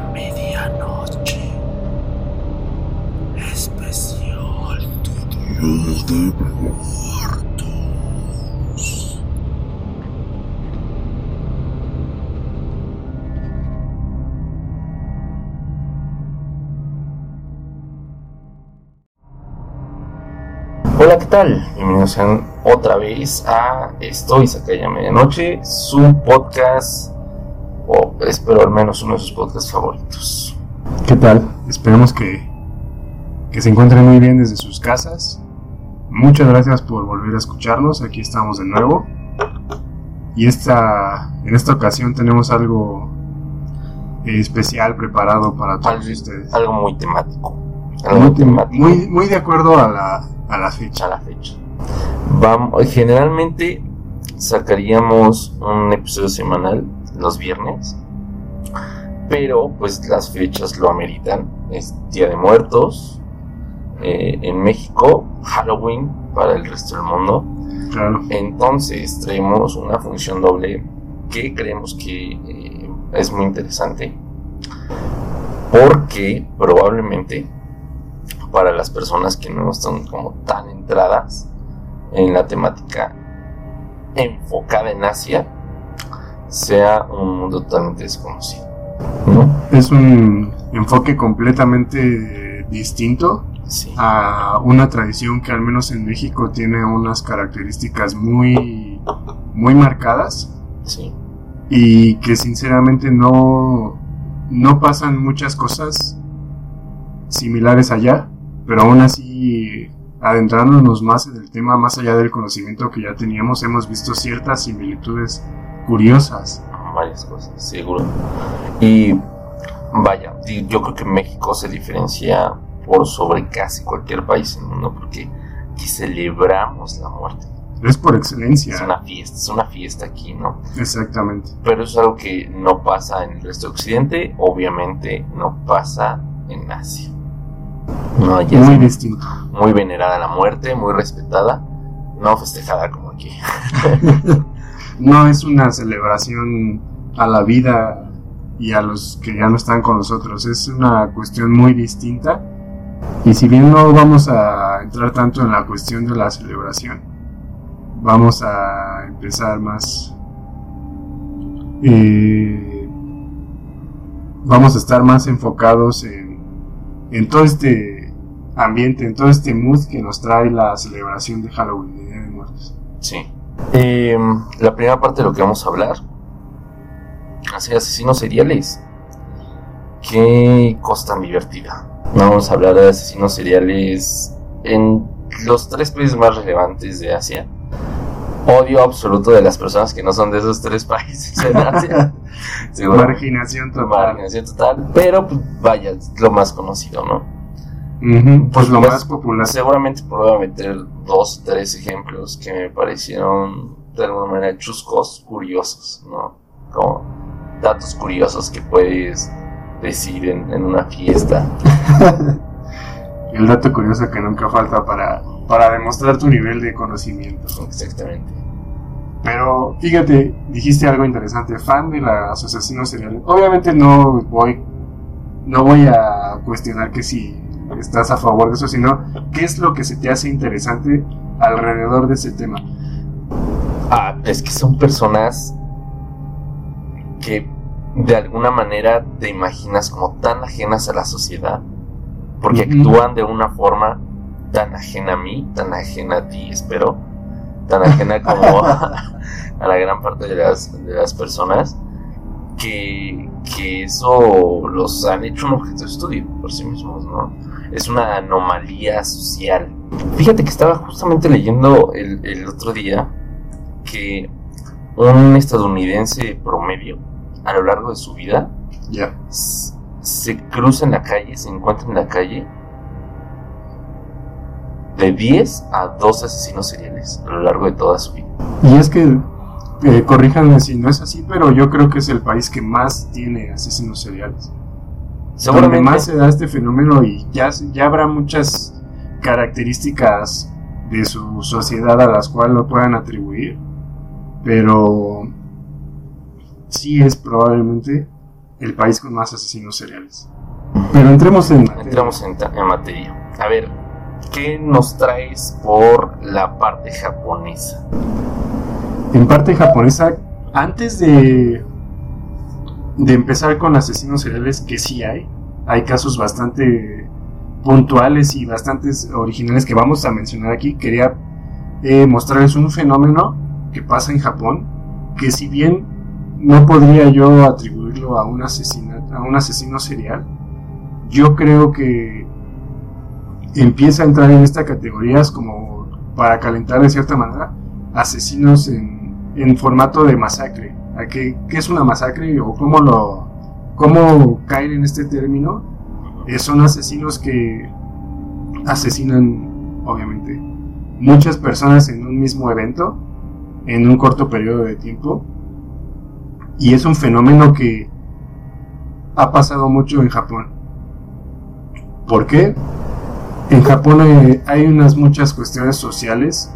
medianoche. Especial tu Día de Muertos. Hola, ¿qué tal? Bienvenidos otra vez a Estoy Sacaya Medianoche, su podcast, o espero al menos uno de sus podcasts favoritos. ¿Qué tal? Esperemos que, que se encuentren muy bien desde sus casas. Muchas gracias por volver a escucharnos. Aquí estamos de nuevo. Y esta, en esta ocasión tenemos algo eh, especial preparado para todos Algo, ustedes. algo muy temático. Algo Muy, muy temático muy, muy de acuerdo a la, a la fecha. a la fecha. Vamos, generalmente sacaríamos un episodio semanal los viernes, pero pues las fechas lo ameritan. Es Día de Muertos eh, en México, Halloween para el resto del mundo. Claro. Entonces traemos una función doble que creemos que eh, es muy interesante porque probablemente para las personas que no están como tan entradas en la temática enfocada en Asia sea un mundo totalmente desconocido. ¿no? Es un enfoque completamente distinto Sí. a una tradición que al menos en México tiene unas características muy, muy marcadas. sí. y que sinceramente no, no pasan muchas cosas similares allá, pero aún así adentrándonos más en el tema, más allá del conocimiento que ya teníamos, hemos visto ciertas similitudes curiosas. varias cosas, seguro. Y vaya, yo creo que México se diferencia por sobre casi cualquier país en el mundo porque aquí celebramos la muerte. Es por Es excelencia, una fiesta, es una fiesta aquí, ¿no? exactamente. Pero es algo que no pasa en el resto de Occidente, obviamente no pasa en Asia. No, allá Muy es distinto. muy venerada la muerte, muy respetada, no festejada como aquí. No es una celebración a la vida y a los que ya no están con nosotros, es una cuestión muy distinta. Y si bien no vamos a entrar tanto en la cuestión de la celebración, vamos a empezar más... eh, vamos a estar más enfocados en, todo este ambiente, en todo este mood que nos trae la celebración de Halloween, de Día de Muertos. Sí. Em, la primera parte de lo que vamos a hablar, así asesinos seriales. Qué cosa tan divertida. Vamos a hablar de asesinos seriales en los tres países más relevantes de Asia. Odio absoluto de las personas que no son de esos tres países en Asia. Marginación total. Marginación total. Pero pues, vaya, es lo más conocido, ¿no? Pues lo Pues, más popular. Seguramente a meter dos o tres ejemplos que me parecieron de alguna manera chuscos, curiosos, ¿no? Como datos curiosos que puedes decir en, en una fiesta. El dato curioso que nunca falta para, para demostrar tu nivel de conocimiento. Exactamente. Pero fíjate, dijiste algo interesante, fan de los asesinos seriales. Obviamente no voy, no voy a cuestionar que si estás a favor de eso, sino qué es lo que se te hace interesante alrededor de ese tema. Ah, es que son personas que de alguna manera te imaginas como tan ajenas a la sociedad, porque actúan de una forma tan ajena a mí, tan ajena a ti, espero, tan ajena como a la gran parte de las, de las personas, que, que eso los han hecho un objeto de estudio por sí mismos, ¿no? Es una anomalía social. Fíjate que estaba justamente leyendo el, el otro día que un estadounidense promedio a lo largo de su vida Ya. s- se cruza en la calle, se encuentra en la calle de 10 a 12 asesinos seriales a lo largo de toda su vida. Y es que, eh, corríjanme si no es así, pero yo creo que es el país que más tiene asesinos seriales. Donde Seguramente más se da este fenómeno y ya, ya habrá muchas características de su sociedad a las cuales lo puedan atribuir, pero sí es probablemente el país con más asesinos seriales. Pero entremos en materia. Entramos en, en materia. A ver, ¿qué nos traes por la parte japonesa? En parte japonesa, antes de, de empezar con asesinos seriales, que sí hay, hay casos bastante puntuales y bastantes originales que vamos a mencionar aquí, quería eh, mostrarles un fenómeno que pasa en Japón, que si bien no podría yo atribuirlo a un, asesina- a un asesino serial, yo creo que empieza a entrar en esta categoría es como para calentar de cierta manera asesinos en, en formato de masacre. ¿A qué, es una masacre o cómo lo cómo caer en este término? Eh, son asesinos que asesinan, obviamente, muchas personas en un mismo evento, en un corto periodo de tiempo. Y es un fenómeno que ha pasado mucho en Japón. ¿Por qué? En Japón eh, hay unas muchas cuestiones sociales.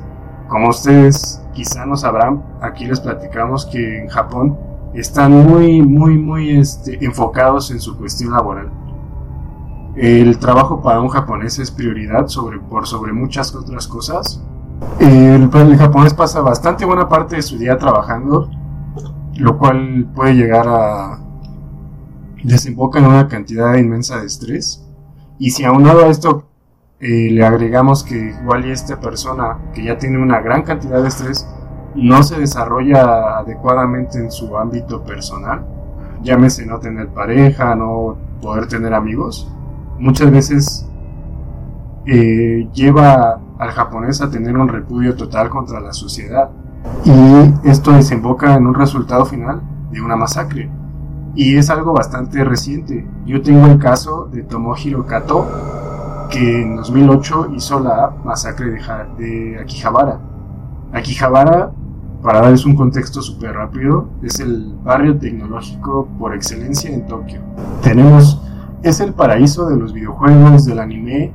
Como ustedes quizá no sabrán, aquí les platicamos que en Japón están muy, muy, muy este, enfocados en su cuestión laboral. El trabajo para un japonés es prioridad sobre, por sobre muchas otras cosas. El, el japonés pasa bastante buena parte de su día trabajando, lo cual puede llegar a desemboca en una cantidad inmensa de estrés. Y si aunado a esto eh, le agregamos que igual y esta persona que ya tiene una gran cantidad de estrés no se desarrolla adecuadamente en su ámbito personal, llámese no tener pareja, no poder tener amigos, muchas veces eh, lleva al japonés a tener un repudio total contra la sociedad. Y esto desemboca en un resultado final de una masacre. Y es algo bastante reciente. Yo tengo el caso de Tomohiro Kato, que en 2008 hizo la masacre de, Ja- de Akihabara. Akihabara, para darles un contexto súper rápido, es el barrio tecnológico por excelencia en Tokio. Tenemos, es el paraíso de los videojuegos, del anime.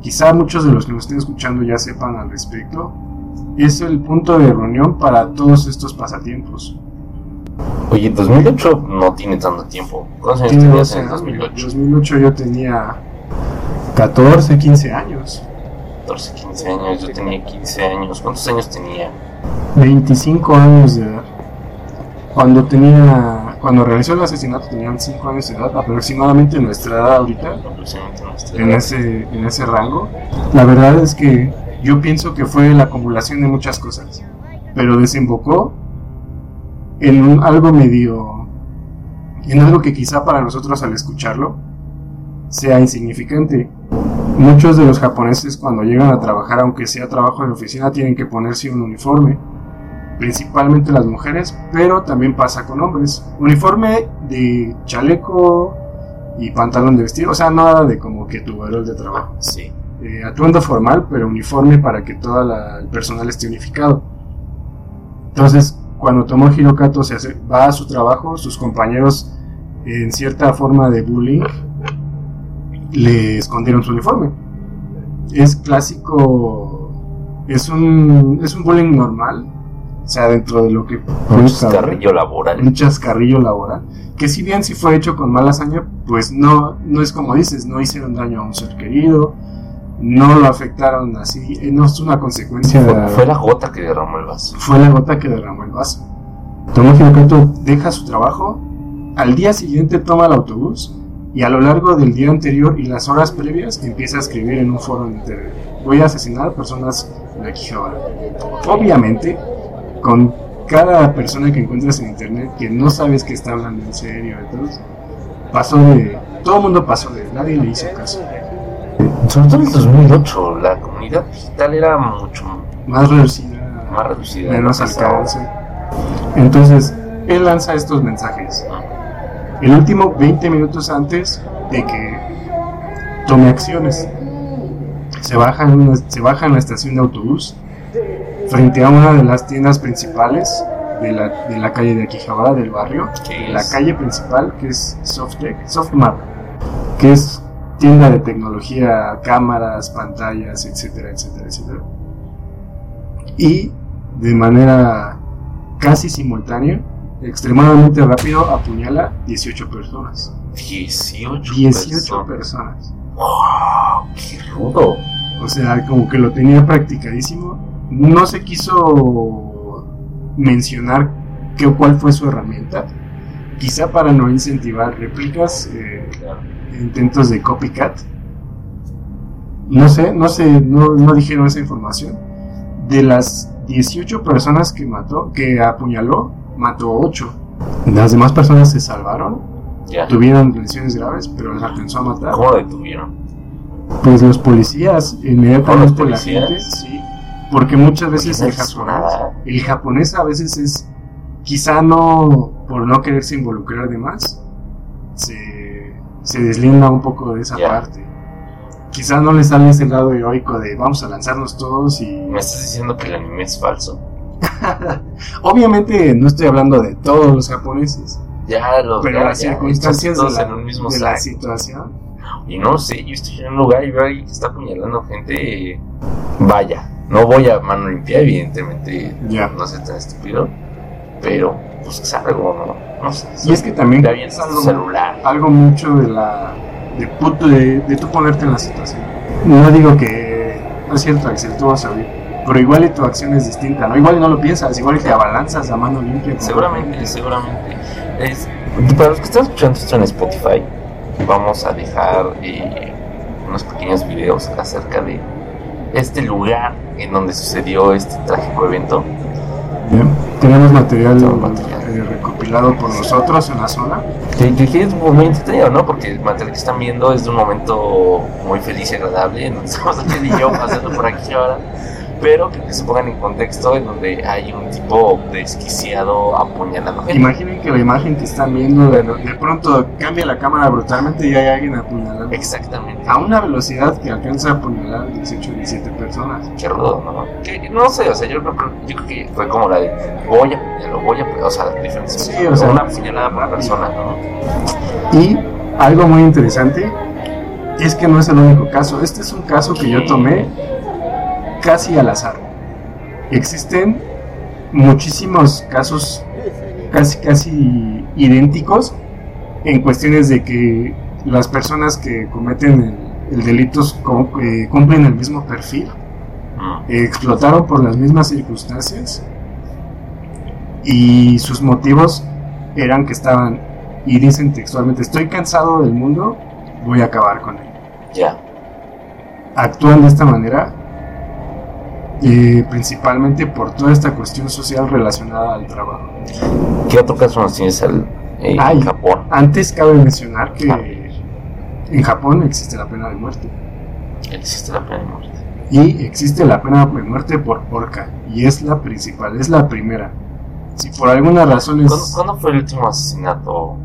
Quizá muchos de los que nos estén escuchando ya sepan al respecto. Es el punto de reunión para todos estos pasatiempos. Oye, 2008 no tiene tanto tiempo. ¿Cuántos años tenías 12 en años. 2008? 2008 yo tenía 14, 15 años. 14, 15 años. Yo tenía 15 años. ¿Cuántos años tenía? 25 años de edad. Cuando tenía, cuando realizó el asesinato tenían 5 años de edad, aproximadamente nuestra edad ahorita, Aproximadamente nuestra en edad. ese, en ese rango. La verdad es que yo pienso que fue la acumulación de muchas cosas, pero desembocó en un- algo medio, en algo que quizá para nosotros al escucharlo sea insignificante. Muchos de los japoneses cuando llegan a trabajar, aunque sea trabajo de oficina, tienen que ponerse un uniforme, principalmente las mujeres, pero también pasa con hombres. Uniforme de chaleco y pantalón de vestir, o sea, nada de como que tu overol de trabajo Sí. eh, atuendo formal, pero uniforme para que todo el personal esté unificado. Entonces, cuando tomó Hirokato se hace, va a su trabajo, sus compañeros, en cierta forma de bullying, le escondieron su uniforme. Es clásico, es un, es un bullying normal, o sea, dentro de lo que... Un puedes saber chascarrillo laboral. un chascarrillo laboral. Que si bien si fue hecho con mala hazaña, pues no, no es como dices, no hicieron daño a un ser querido, no lo afectaron así, eh, no es una consecuencia Fue, de... fue la gota que derramó el vaso. fue la gota que derramó el vaso. Tomo Hirokato deja su trabajo, al día siguiente toma el autobús y a lo largo del día anterior y las horas previas empieza a escribir en un foro en internet. Voy a asesinar personas de Akihabara. Obviamente, con cada persona que encuentras en internet que no sabes que está hablando en serio, entonces pasó de... Todo el mundo pasó de... Nadie le hizo caso. Sobre todo en el 2008, la comunidad digital era mucho Más reducida. más reducida. menos ahora. alcance. Entonces, él lanza estos mensajes. El último 20 minutos antes de que tome acciones. Se baja, en una, se baja en la estación de autobús frente a una de las tiendas principales de la, de la calle de Akihabara, del barrio. ¿Qué La calle principal, que es Softec, Softmap, que es tienda de tecnología, cámaras, pantallas, etcétera, etcétera, etcétera. Y de manera casi simultánea extremadamente rápido apuñala 18 personas. 18. 18 personas. personas. ¡Wow! ¡Qué rudo! O sea, como que lo tenía practicadísimo. No se quiso mencionar qué, cuál fue su herramienta. Quizá para no incentivar réplicas, eh, Claro. intentos de copycat. No sé, no sé, no, no dijeron esa información. De las 18 personas que mató, que apuñaló, mató 8. Las demás personas se salvaron, Ya. tuvieron lesiones graves, pero las alcanzó a matar. ¿Cómo detuvieron? Pues los policías, inmediatamente ¿Con los la gente, sí. Porque muchas veces el japonés, el japonés a veces es, quizá no por no quererse involucrar de más, se, se deslinda un poco de esa parte. Quizá no le sale ese lado heroico de vamos a lanzarnos todos y... ¿Me estás diciendo que el anime es falso? Obviamente no estoy hablando de todos los japoneses, Ya, los pero ya, las ya, circunstancias de la, en un mismo de la situación. Y no sé, yo estoy en un lugar y veo ahí que está apuñalando gente. Vaya, no voy a mano limpia, evidentemente. Ya. No sé tan estúpido. Pero, pues es algo, ¿no? No sé. Y es que también es algo- celular. algo mucho de la de, puto- de, de tú ponerte en la situación. No digo que no es cierto, Axel, tú vas a oír, pero igual y tu acción es distinta, ¿no? Igual y no lo piensas, igual y te abalanzas a mano limpia. Seguramente, seguramente. Es, para los que están escuchando esto en Spotify, vamos a dejar eh, unos pequeños videos acerca de este lugar en donde sucedió este trágico evento. Bien. Tenemos material, material. eh, recopilado por nosotros en la zona. Que, que- que es muy entretenido, ¿no? Porque el material que están viendo es de un momento muy feliz y agradable, donde estamos Ángel y yo pasando por aquí ahora, pero que, se pongan en contexto en donde hay un tipo desquiciado apuñalando. Imaginen que la imagen que están viendo, de, de pronto cambia la cámara brutalmente y hay alguien apuñalando. Exactamente. A una velocidad que alcanza a apuñalar 18 o 17 personas. Qué rudo, ¿no? Que, no sé, o sea, yo, creo- yo creo que fue como la de voy a apuñalarlo, voy a o sea, diferentes Sí, o sea, una apuñalada por persona, ¿no? Y algo muy interesante es que no es el único caso. Este es un caso que yo tomé casi al azar. Existen muchísimos casos casi casi idénticos en cuestiones de que las personas que cometen el, el delito eh, cumplen el mismo perfil, eh, explotaron por las mismas circunstancias y sus motivos eran que estaban y dicen textualmente estoy cansado del mundo voy a acabar con él ya. actúan de esta manera eh, principalmente por toda esta cuestión social relacionada al trabajo ¿Qué otro caso nos tienes eh, Ay. en Japón? antes cabe mencionar que Ah. en Japón existe la pena de muerte Existe la pena de muerte. y existe la pena de muerte por porca y es la principal es la primera si por alguna razón es ¿Cuándo, cuándo fue el último asesinato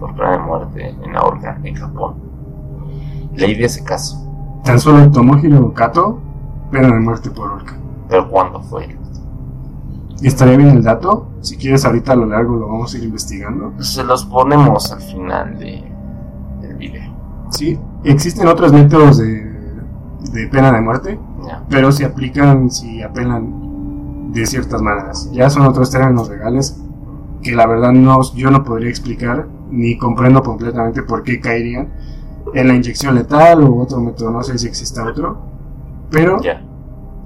por pena de muerte en la horca en Japón? Leí de ese caso, tan solo Tomohiro Kato pena de muerte por orca. Pero ¿cuándo fue? estaría bien el dato si quieres ahorita a lo largo lo vamos a ir investigando. Se los ponemos al final de, del video. sí existen otros métodos de, de pena de muerte pero se aplican si apelan de ciertas maneras. Ya son otros términos legales que la verdad no yo no podría explicar ni comprendo completamente por qué caerían en la inyección letal u otro método no sé si exista otro pero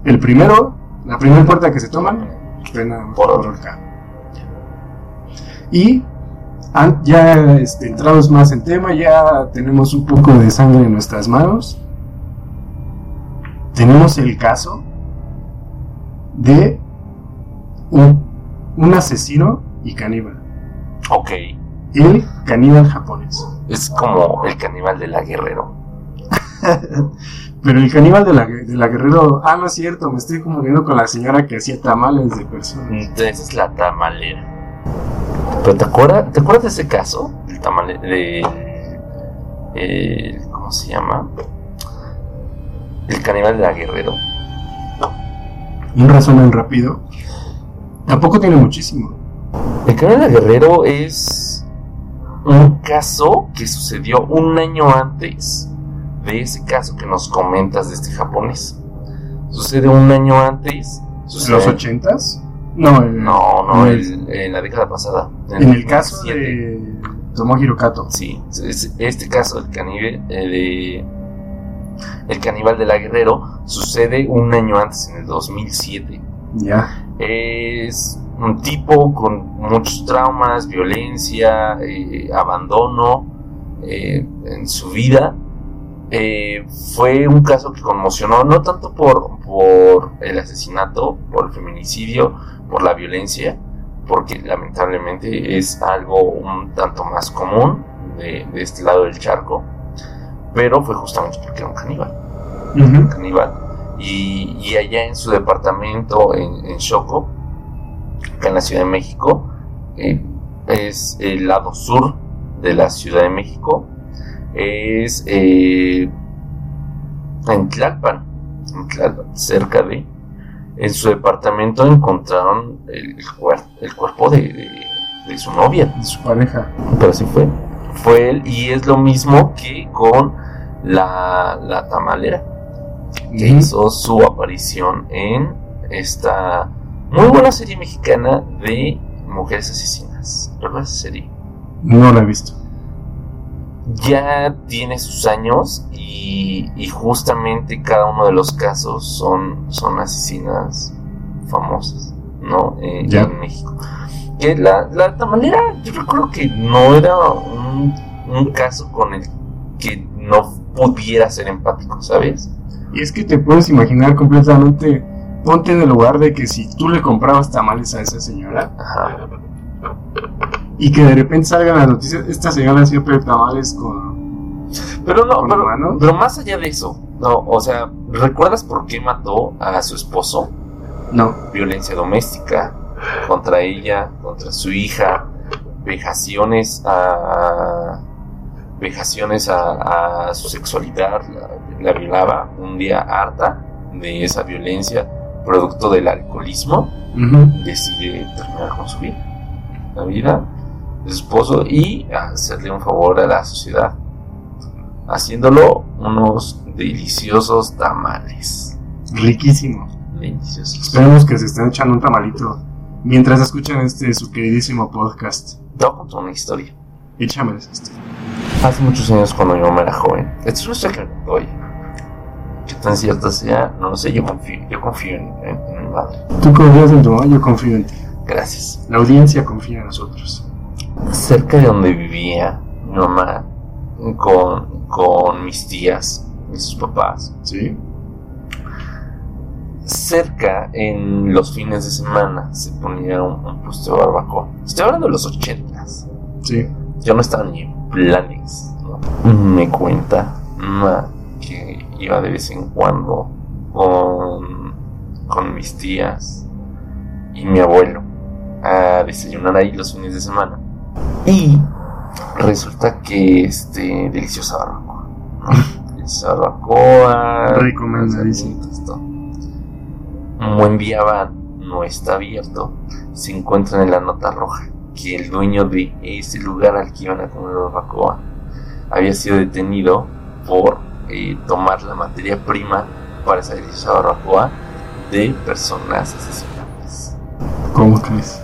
el primero la primera puerta que se toman pena Por por orca. Y ya este, entrados más en tema, ya tenemos un poco de sangre en nuestras manos. Tenemos el caso de un, un asesino y caníbal. Ok. El caníbal japonés. Es como el caníbal de la Guerrero. Pero el caníbal de la, de la Guerrero. Ah, no es cierto, me estoy confundiendo con la señora que hacía tamales de personas. Entonces es la tamalera. Pero ¿te acuerdas, ¿te acuerdas de ese caso? Del tamalero. De, eh, ¿Cómo se llama? El caníbal de la Guerrero. Un resumen rápido. Tampoco tiene muchísimo. El caníbal de la Guerrero es un caso que sucedió un año antes de ese caso que nos comentas de este japonés. Sucede un año antes. ¿En Sucede los ochentas? No, eh, No, no, en el, el- la década pasada. en el caso 2007. de Tomohiro Kato. Sí, es- este caso del caníbal, eh, de el caníbal de la Guerrero sucede un año antes, en el 2007. Ya. Es un tipo con muchos traumas, violencia, eh, abandono eh, en su vida. Eh, fue un caso que conmocionó no tanto por, por el asesinato, por el feminicidio, por la violencia, porque lamentablemente es algo un tanto más común de, de este lado del charco, pero fue justamente porque era un caníbal caníbal. Y, y allá en su departamento en, en Choco, acá en la Ciudad de México, eh, es el lado sur de la Ciudad de México, es eh, en Tlalpan, en Tlalpan, cerca de. En su departamento encontraron el, el cuer- el cuerpo de, de- de su novia, De su pareja. pero así fue. Fue él, y es lo mismo que con la, la tamalera que hizo su aparición en esta muy buena serie mexicana de mujeres asesinas. ¿Recuerdas esa serie? No la he visto. Ya tiene sus años y, y justamente cada uno de los casos son, son asesinas famosas, ¿no? Eh, Ya. En México. Que la, la tamalera, yo recuerdo que no era un, un caso con el que no pudiera ser empático, ¿sabes? Y es que te puedes imaginar completamente. Ponte en el lugar de que si tú le comprabas tamales a esa señora Ajá. Y que de repente salgan las noticias, esta señora siempre tamales con. Pero no, ¿Con pero, humanos? pero más allá de eso, no, o sea, ¿recuerdas por qué mató a su esposo? No. Violencia doméstica contra ella, contra su hija, vejaciones a vejaciones a, a su sexualidad, la, la violaba un día harta de esa violencia, producto del alcoholismo, decide terminar con su vida, la vida esposo y hacerle un favor a la sociedad, haciéndolo unos deliciosos tamales. Riquísimo. Deliciosos. Esperemos que se estén echando un tamalito mientras escuchan este su queridísimo podcast. A contar una historia. Échameles esto. Hace muchos años cuando mi mamá era joven, esta es una historia que me. Que tan cierta sea, no lo sé, yo confío, yo confío en, en- en mi madre. Tú confías en tu mamá, yo confío en ti. Gracias. La audiencia confía en nosotros. Cerca de donde vivía mi mamá con, con mis tías y sus papás, ¿Sí? cerca en los fines de semana se ponía un, un puesto de barbacoa. Estoy hablando de los ochentas. Sí. Yo no estaba ni en planes. ¿no? Me cuenta ma, que iba de vez en cuando con, con mis tías y mi abuelo a desayunar ahí los fines de semana. Y resulta que este deliciosa barbacoa. ¿no? Deliciosa barbacoa. Recomendadísimo. van, no está abierto. Se encuentran en la nota roja que el dueño de ese lugar al que iban a comer barbacoa había sido detenido por eh, tomar la materia prima para esa deliciosa barbacoa de personas asesinadas. ¿Cómo crees?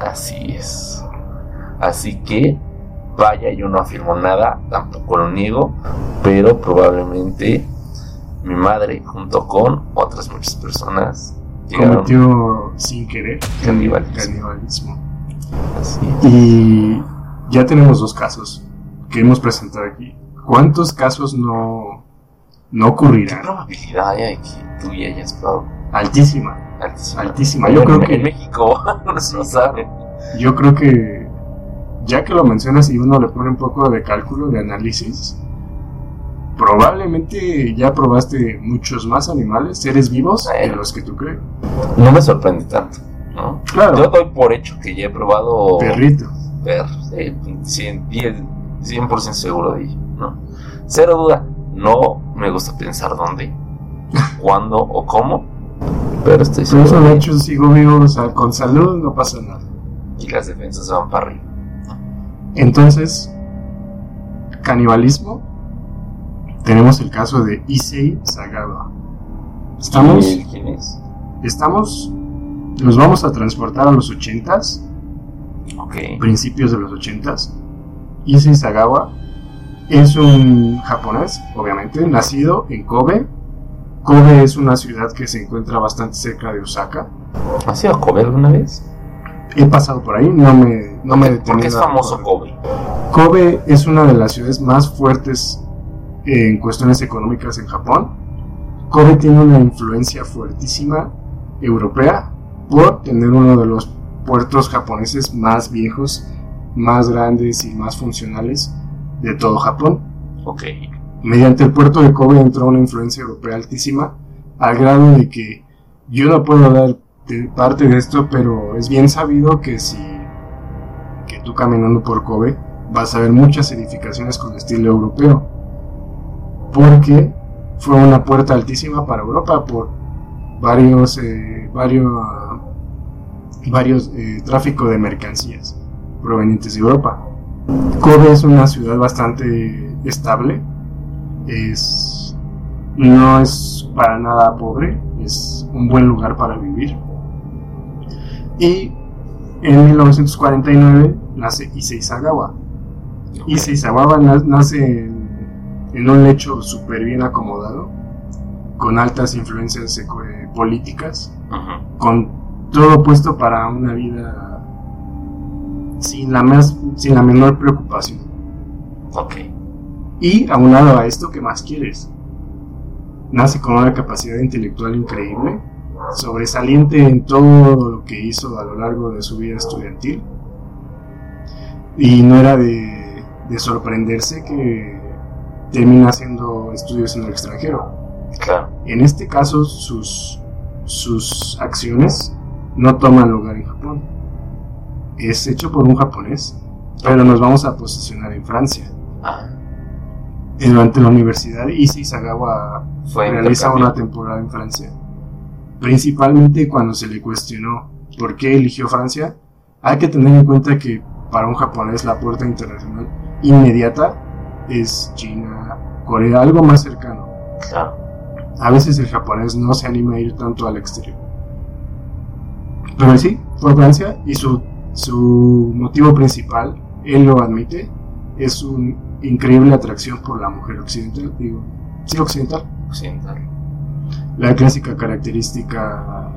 Así es. Así que, vaya, yo no afirmo nada, tampoco lo niego, pero probablemente mi madre, junto con otras muchas personas, Cometió sin querer Canibalismo. canibalismo. así. Y ya tenemos dos casos que hemos presentado aquí. ¿Cuántos casos no, no ¿Qué ocurrirán? probabilidad hay de que tú y hayas probado? Altísima. Altísima. Altísima. Yo en, creo que- en México no se sabe. Yo creo que ya que lo mencionas y uno le pone un poco de cálculo, de análisis, probablemente ya probaste muchos más animales, seres vivos, de los que tú crees. No me sorprende tanto, ¿no? Claro, Yo doy por hecho que ya he probado perrito. perros, sí, 100%, 10, 100% seguro de ello, ¿no? Cero duda, no me gusta pensar dónde, cuándo o cómo, pero estoy Pero seguro eso de hecho sigo vivo, o sea, con salud no pasa nada. y las defensas van para arriba. Entonces, canibalismo, tenemos el caso de Issei Sagawa. Estamos, ¿Y él quién es? estamos Nos vamos a transportar a los 80s, Ok. principios de los 80s. Issei Sagawa es un japonés, obviamente, nacido en Kobe. Kobe es una ciudad que se encuentra bastante cerca de Osaka. ¿Has ido a Kobe alguna vez? He pasado por ahí, no me, no me he Porque es famoso Kobe. Kobe es una de las ciudades más fuertes en cuestiones económicas en Japón. Kobe tiene una influencia fuertísima europea por tener uno de los puertos japoneses más viejos, más grandes y más funcionales de todo Japón. Ok. Mediante el puerto de Kobe entró una influencia europea altísima, al grado de que yo no puedo dar de- parte de esto, pero es bien sabido que si que tú caminando por Kobe vas a ver muchas edificaciones con estilo europeo, porque fue una puerta altísima para Europa por varios eh, varios varios eh, tráfico de mercancías provenientes de Europa. Kobe es una ciudad bastante estable, es no es para nada pobre, es un buen lugar para vivir. Y en 1949 nace Issei Sagawa. Issei Sagawa na- nace en, en un lecho súper bien acomodado, con altas influencias eh, políticas, con todo puesto para una vida sin la, más, sin la menor preocupación. Ok. Y aunado a esto, ¿qué más quieres? Nace con una capacidad intelectual increíble, sobresaliente en todo lo que hizo a lo largo de su vida estudiantil. Y no era de, de sorprenderse que termina haciendo estudios en el extranjero. Claro. En este caso, sus, sus acciones no toman lugar en Japón. Es hecho por un japonés, pero nos vamos a posicionar en Francia. Ah, Durante la universidad, Issei Sagawa fue realiza una temporada en Francia. Principalmente cuando se le cuestionó por qué eligió Francia, hay que tener en cuenta que para un japonés la puerta internacional inmediata es China, Corea, algo más cercano. Claro. A veces el japonés no se anima a ir tanto al exterior. Pero sí, fue Francia y su, su motivo principal, él lo admite, es su increíble atracción por la mujer occidental, digo, sí occidental. Occidental. La clásica característica,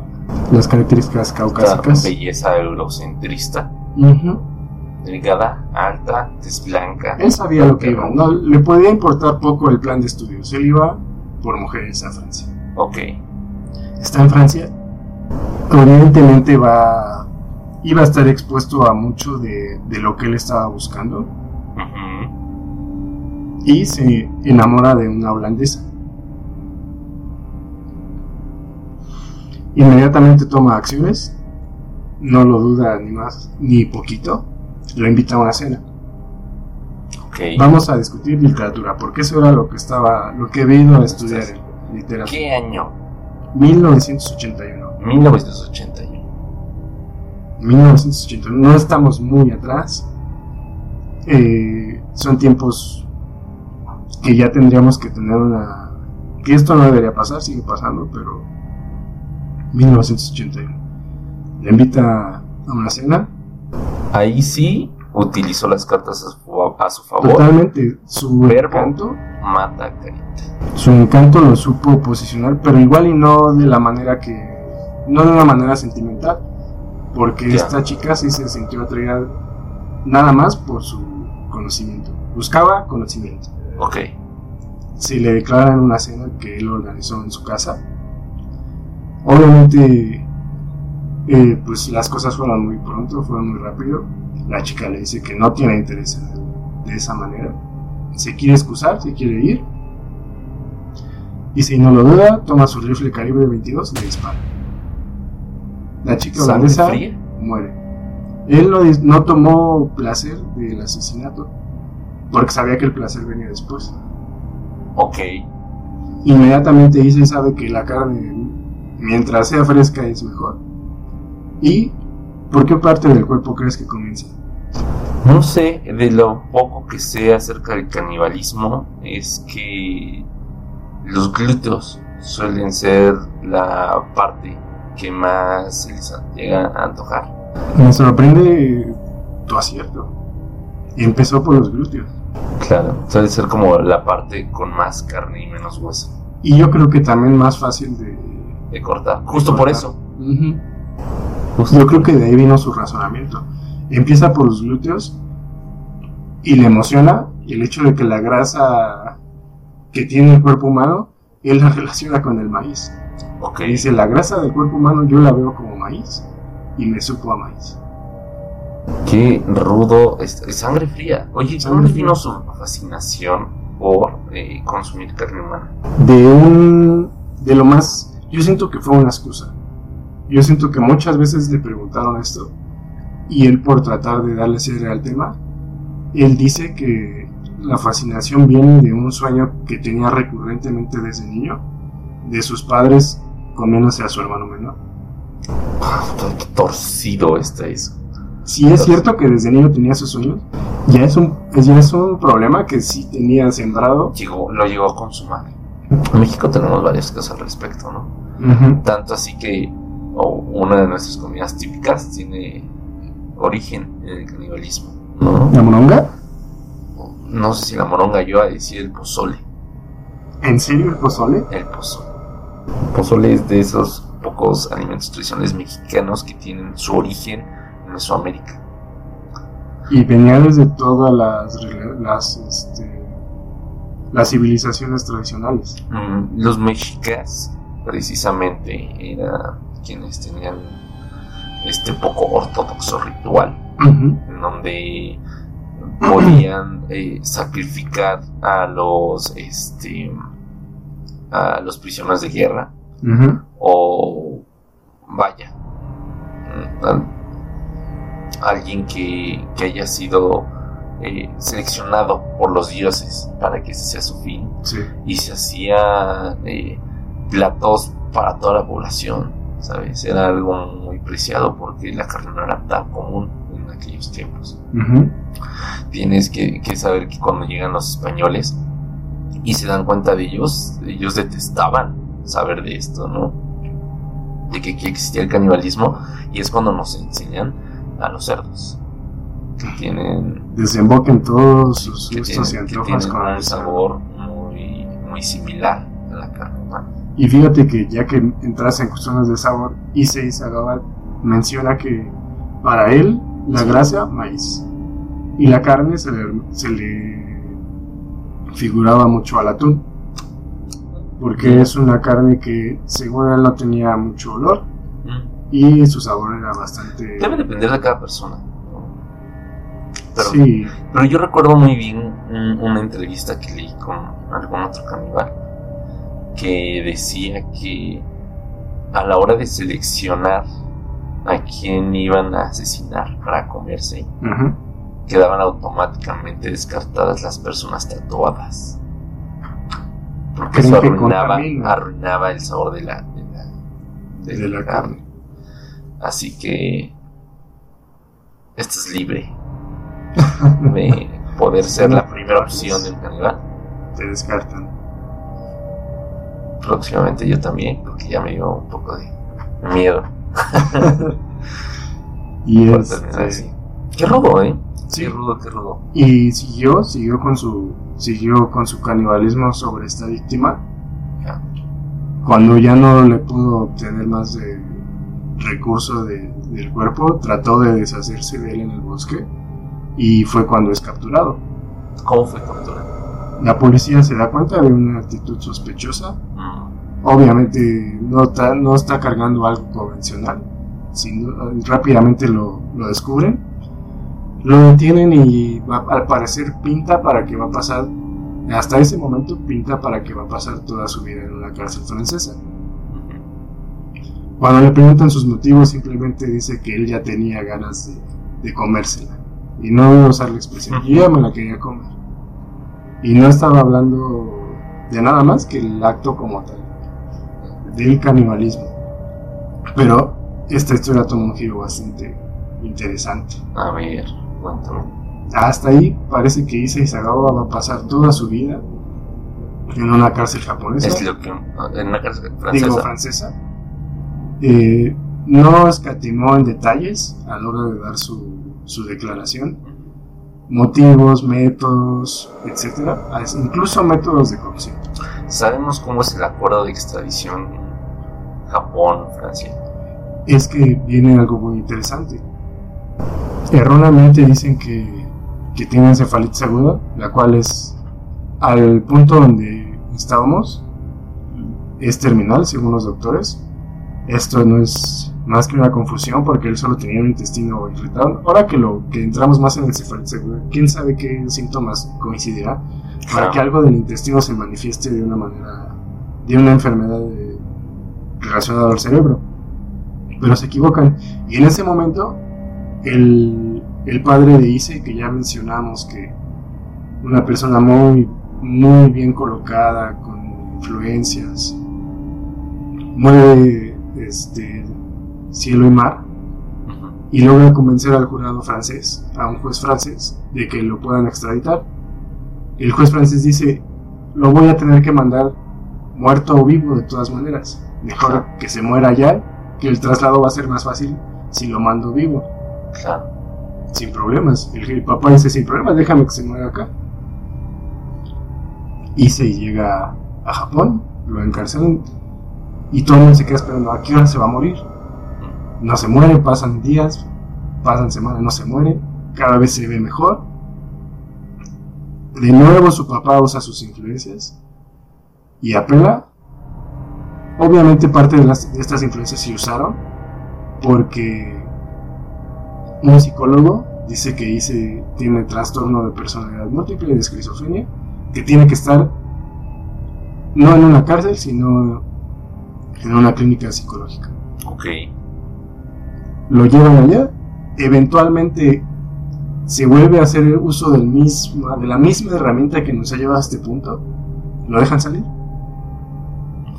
las características caucásicas. belleza eurocentrista. Delgada, alta, tez blanca. Él sabía lo que iba, no le podía importar poco el plan de estudios, él iba por mujeres a Francia. Ok. está en Francia, evidentemente va, iba a estar expuesto a mucho de, de lo que él estaba buscando y se enamora de una holandesa. Inmediatamente toma acciones, no lo duda ni más ni poquito, lo invita a una cena. Ok. Vamos a discutir literatura, porque eso era lo que estaba, lo que he venido a estudiar en literatura. ¿Qué año? 1981. 1981. 1981. No estamos muy atrás. Eh, son tiempos que ya tendríamos que tener una... Que esto no debería pasar, sigue pasando, pero... 1981. Le invita a una cena. Ahí sí utilizó las cartas a su, a su favor. Totalmente. Su Verbo. encanto, Mata carita. su encanto lo supo posicionar, pero igual y no de la manera que... No de una manera sentimental. Porque Ya. esta chica sí se sintió atraída nada más por su conocimiento. Buscaba conocimiento. Ok. Se le declara en una cena que él organizó en su casa. Obviamente, eh, pues las cosas fueron muy pronto, fueron muy rápido. La chica le dice que no tiene interés en él de esa manera. Se quiere excusar, se quiere ir. Y si no lo duda, toma su rifle calibre 22 y le dispara. La chica ¿Sangre holandesa muere. Él no, no tomó placer del asesinato porque sabía que el placer venía después. Ok. Inmediatamente dice sabe que la carne, mientras sea fresca, es mejor. ¿Y por qué parte del cuerpo crees que comienza? No sé, de lo poco que sé acerca del canibalismo es que los glúteos suelen ser la parte ¿Qué más se les llega a antojar? Me sorprende tu acierto. Empezó por los glúteos. Claro, suele ser como la parte con más carne y menos hueso Y yo creo que también más fácil de... de cortar. Justo por cortar. eso. Justo Yo creo que de ahí vino su razonamiento. Empieza por los glúteos y le emociona el hecho de que la grasa que tiene el cuerpo humano, él la relaciona con el maíz. Ok. Que dice, la grasa del cuerpo humano yo la veo como maíz y me supo a maíz. Qué rudo. Es, es sangre fría. Oye, Sangre ¿dónde vino su fascinación por eh, consumir carne humana? De un... de lo más... Yo siento que fue una excusa. Yo siento que muchas veces le preguntaron esto y él por tratar de darle cierre al tema, él dice que la fascinación viene de un sueño que tenía recurrentemente desde niño, de sus padres comiéndose a su hermano menor. Ah, torcido está eso. Si es cierto que desde niño tenía esos sueños, ya es un, ya es un problema que sí tenía sembrado. Llegó, lo llegó a consumar. En México tenemos varias cosas al respecto, ¿no? Tanto así que oh, una de nuestras comidas típicas tiene origen en el canibalismo, ¿no? ¿La moronga? No sé si la moronga yo a decir el pozole. ¿En serio el pozole? El pozole. El pozole es de esos pocos alimentos tradicionales mexicanos que tienen su origen en Mesoamérica. Y venía desde todas las, las, este, las civilizaciones tradicionales. Mm, Los mexicas, precisamente, eran quienes tenían este poco ortodoxo ritual, en donde podían eh, sacrificar a los este a los prisioneros de guerra o vaya al- alguien que, que haya sido eh, seleccionado por los dioses para que ese sea su fin Sí. y se hacía eh, platos para toda la población sabes era algo muy preciado porque la carne no era tan común en aquellos tiempos tienes que, que saber que cuando llegan los españoles y se dan cuenta de ellos, ellos detestaban saber de esto, ¿no? De que, que existía el canibalismo y es cuando nos enseñan a los cerdos, que tienen, Desemboquen todos sus gustos y antojos con el sabor muy, muy similar a la carne. Y fíjate que ya que entras en cuestiones de sabor, Issei Sagawa menciona que para él la Sí. grasa, maíz. Y la carne se le, se le figuraba mucho al atún. Porque es una carne que según él no tenía mucho olor Mm. y su sabor era bastante... Debe depender de cada persona. Pero, sí, Pero yo recuerdo muy bien un- una entrevista que leí con algún otro caníbal que decía que a la hora de seleccionar a quién iban a asesinar para comerse, quedaban automáticamente descartadas las personas tatuadas. Porque eso arruinaba, arruinaba el sabor de la, de la, de de la la carne. carne. Así que esto es libre de poder ser la primera opción del caníbal. Te descartan. Próximamente yo también, porque ya me dio un poco de miedo Y, por este, así. Qué rudo, ¿eh? sí. Qué rudo, qué rudo. y siguió, siguió con su, siguió con su canibalismo sobre esta víctima. Ya. Cuando ya no le pudo obtener más de recurso de- del cuerpo, trató de deshacerse de él en el bosque y fue cuando es capturado. ¿Cómo fue captura? La policía se da cuenta de una actitud sospechosa. Obviamente no está, no está cargando algo convencional. Sin duda, rápidamente lo, lo descubren. Lo detienen y va- al parecer pinta para que va a pasar, hasta ese momento pinta para que va a pasar toda su vida en una cárcel francesa. Cuando le preguntan sus motivos, simplemente dice que él ya tenía ganas de, de comérsela. Y no voy a usar la expresión, yo ya me la quería comer. Y no estaba hablando de nada más que el acto como tal, del canibalismo. Pero esta historia toma un giro bastante interesante. A ver, cuéntame. Hasta ahí parece que Issei Sagawa va a pasar toda su vida en una cárcel japonesa. Es lo que. En una cárcel digo francesa. francesa eh, no escatimó en detalles a la hora de dar su, su declaración. Motivos, métodos, etcétera, incluso métodos de corrupción. ¿Sabemos cómo es el acuerdo de extradición Japón-Francia? Es que viene algo muy interesante. Erróneamente dicen que, que tiene encefalitis aguda, la cual es al punto donde estábamos, es terminal según los doctores. Esto no es más que una confusión porque él solo tenía un intestino irritado. Ahora que lo que entramos más en encefalitis aguda, quién sabe qué síntomas coincidirá para que algo del intestino se manifieste de una manera, de una enfermedad de- relacionada al cerebro. Pero se equivocan. Y en ese momento, el, el padre de Ise, que ya mencionamos que una persona muy, muy bien colocada, con influencias, mueve este, cielo y mar, Ujú. y logra convencer al jurado francés, a un juez francés, de que lo puedan extraditar. El juez francés dice, lo voy a tener que mandar muerto o vivo de todas maneras. Mejor que se muera ya, que el traslado va a ser más fácil si lo mando vivo, Claro. sin problemas. El, el papá dice, sin problemas, déjame que se muera acá. Y se llega a Japón, lo encarcelan y todo el mundo se queda esperando a qué hora se va a morir. No se muere, pasan días, pasan semanas, no se muere, cada vez se ve mejor. De nuevo su papá usa sus influencias y apela. Obviamente parte de, las- de estas influencias se usaron porque un psicólogo dice que Ise tiene trastorno de personalidad múltiple y de esquizofrenia, que tiene que estar no en una cárcel, sino en una clínica psicológica Ok. Lo llevan allá, eventualmente se vuelve a hacer uso del mismo, de la misma herramienta que nos ha llevado a este punto, lo dejan salir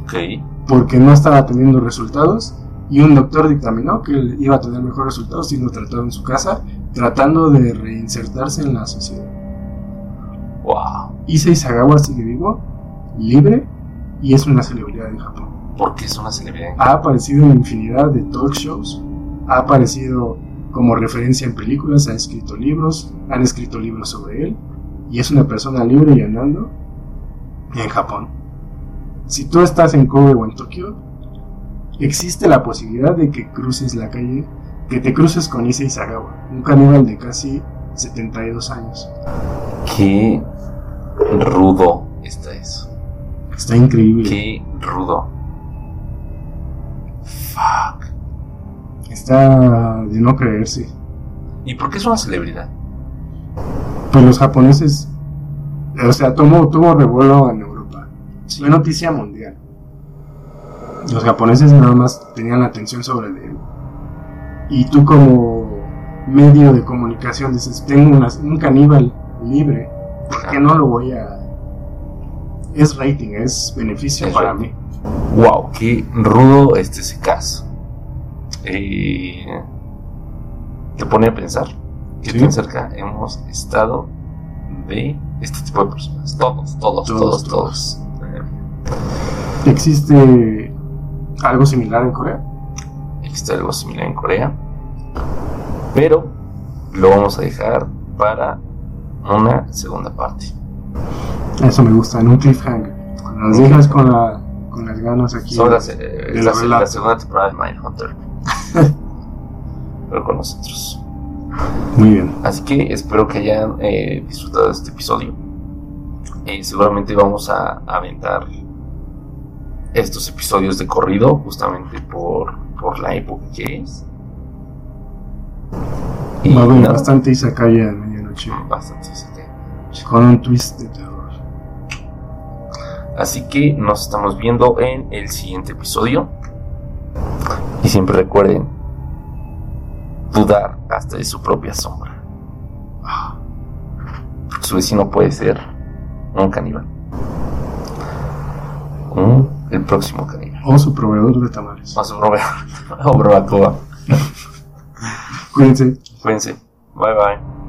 Ok. porque no estaba teniendo resultados y un doctor dictaminó que él iba a tener mejores resultados siendo tratado en su casa, tratando de reinsertarse en la sociedad. Wow. Issei Sagawa sigue vivo, libre y es una celebridad en Japón. Porque es una celebridad. ha aparecido en infinidad de talk shows, ha aparecido como referencia en películas, ha escrito libros, han escrito libros sobre él y es una persona libre y andando en Japón. Si tú estás en Kobe o en Tokio, existe la posibilidad de que cruces la calle, que te cruces con Issei Sagawa, un caníbal de casi 72 años. Qué rudo está eso. Está increíble. Qué rudo. Fuck. Está de no creerse. ¿Y por qué es una celebridad? Pues los japoneses, o sea, tuvo, tuvo revuelo en Europa. Fue noticia mundial. Los japoneses nada más tenían la atención sobre él. Y tú como medio de comunicación dices, tengo una- un caníbal libre, ¿por qué no lo voy a...? Es rating, es beneficio Es para rating. mí. Wow, qué rudo este ese caso. Eh, te pone a pensar que Sí. tan cerca hemos estado de este tipo de personas. Todos, todos, Todos, todos, todos. ¿Existe algo similar en Corea? existe algo similar en Corea. Pero lo vamos a dejar para una segunda parte. Eso me gusta, en un cliffhanger. Nos dejas con, la, con las ganas aquí. Las, eh, la, la la verdad. segunda temporada de Mindhunter. Pero con nosotros. Muy bien. Así que espero que hayan eh, disfrutado de este episodio. Eh, seguramente vamos a aventar estos episodios de corrido, justamente por, por la época que es. Y Va a haber nada, bastante Izakaya a medianoche. bastante, Con un twist de terror. Así que nos estamos viendo en el siguiente episodio. Siempre recuerden dudar hasta de su propia sombra. Porque su vecino puede ser un caníbal. Un- el próximo caníbal. O su proveedor de tamales. Más un proveedor o barbacoa. Cuídense. Cuídense. Bye bye.